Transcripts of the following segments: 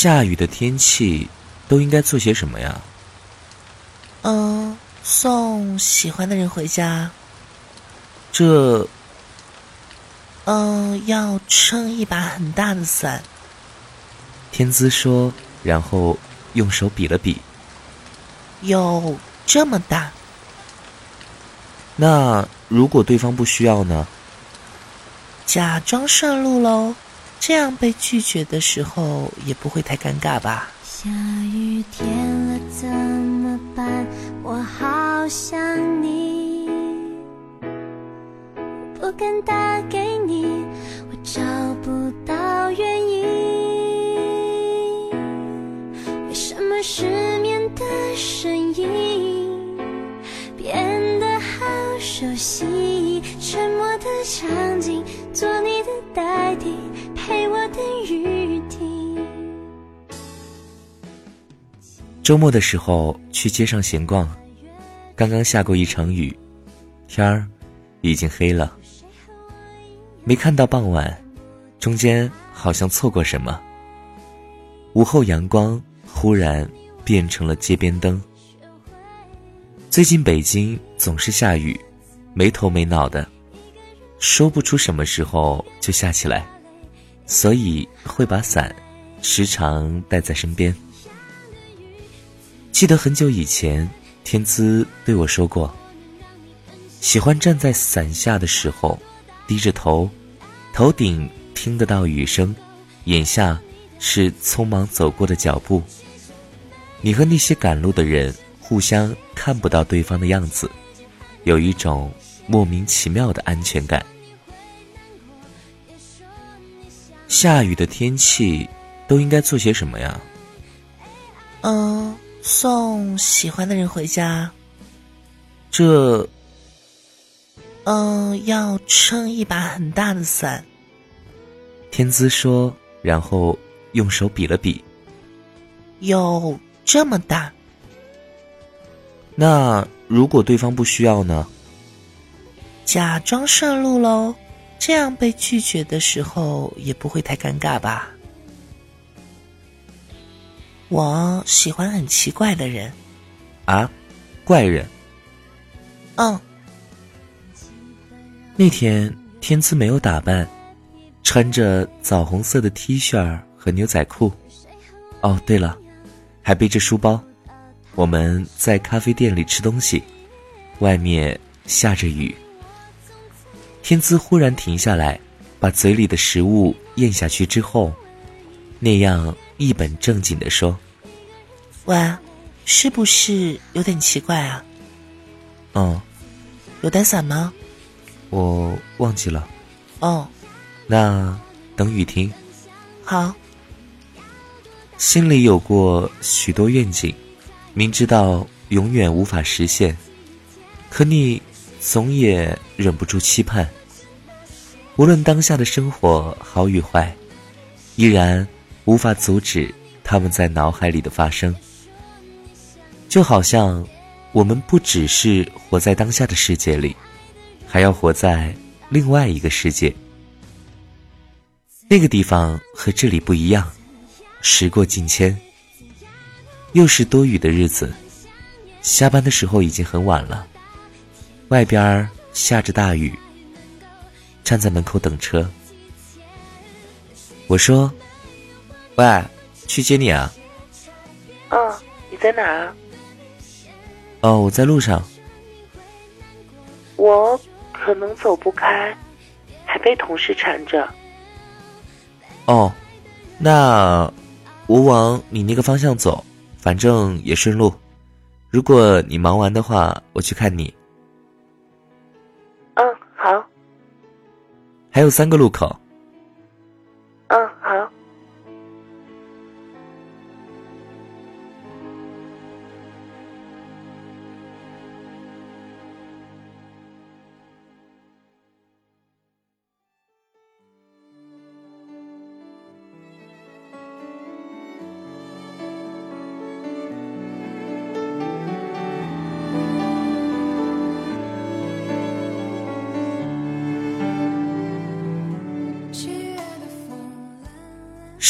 下雨的天气都应该做些什么呀？嗯，送喜欢的人回家。这，嗯，要撑一把很大的伞。天姿说，然后用手比了比。有这么大？那如果对方不需要呢？假装顺路喽。这样被拒绝的时候也不会太尴尬吧？下雨天了怎么办？我好想你，不敢打给你，我找不到原因。为什么失眠的声音变得好熟悉？沉默的场景，做你的代替。陪我等雨停。周末的时候去街上闲逛，刚刚下过一场雨，天儿已经黑了，没看到傍晚，中间好像错过什么。午后阳光忽然变成了街边灯。最近北京总是下雨，没头没脑的，说不出什么时候就下起来。所以会把伞时常带在身边。记得很久以前，天姿对我说过，喜欢站在伞下的时候，低着头，头顶听得到雨声，眼下是匆忙走过的脚步。你和那些赶路的人互相看不到对方的样子，有一种莫名其妙的安全感。下雨的天气，都应该做些什么呀？嗯，送喜欢的人回家。这，嗯，要撑一把很大的伞。天姿说，然后用手比了比。有这么大？那如果对方不需要呢？假装顺路喽。这样被拒绝的时候也不会太尴尬吧？我喜欢很奇怪的人。啊，怪人。嗯。那天天姿没有打扮，穿着枣红色的 T 恤和牛仔裤。哦，对了，还背着书包。我们在咖啡店里吃东西，外面下着雨。天姿忽然停下来，把嘴里的食物咽下去之后，那样一本正经的说：“喂，是不是有点奇怪啊？”“嗯，有带伞吗？”“我忘记了。”“哦，那等雨停。”“好。”心里有过许多愿景，明知道永远无法实现，可你总也忍不住期盼。无论当下的生活好与坏，依然无法阻止他们在脑海里的发生。就好像我们不只是活在当下的世界里，还要活在另外一个世界。那个地方和这里不一样。时过境迁，又是多雨的日子。下班的时候已经很晚了，外边儿下着大雨。站在门口等车，我说：“喂，去接你啊。”“嗯，你在哪儿？”“哦，我在路上。”“我可能走不开，还被同事缠着。”“哦，那我往你那个方向走，反正也顺路。如果你忙完的话，我去看你。”“嗯，好。”还有三个路口。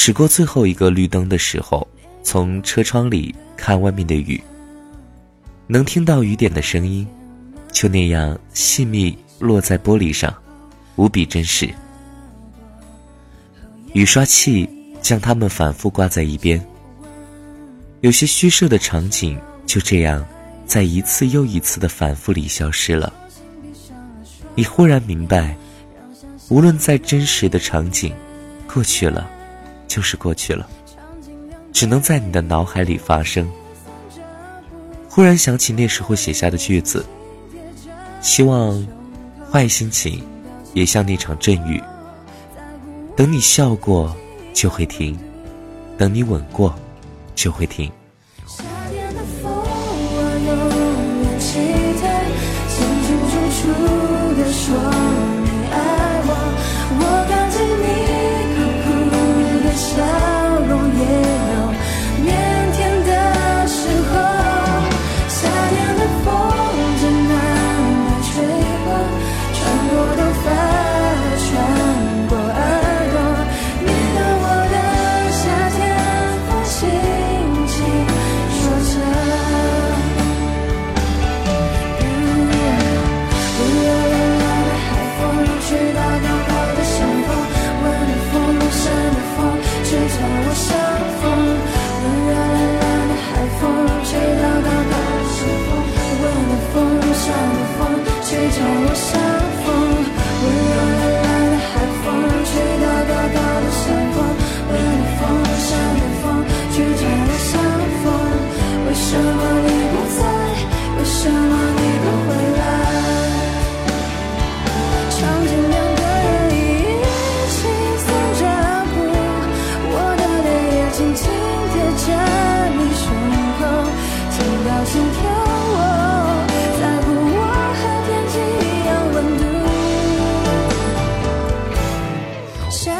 驶过最后一个绿灯的时候，从车窗里看外面的雨，能听到雨点的声音，就那样细密落在玻璃上，无比真实。雨刷器将它们反复挂在一边，有些虚设的场景就这样，在一次又一次的反复里消失了。你忽然明白，无论再真实的场景，过去了，就是过去了，只能在你的脑海里发生。忽然想起那时候写下的句子，希望坏心情也像那场阵雨，等你笑过就会停，等你吻过就会停。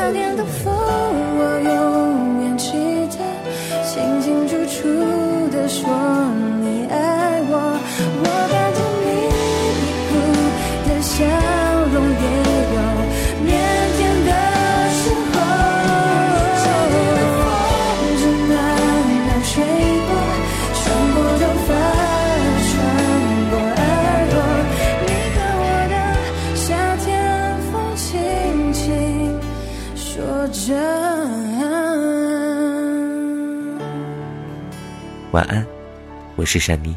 思念的风晚安，我是山妮。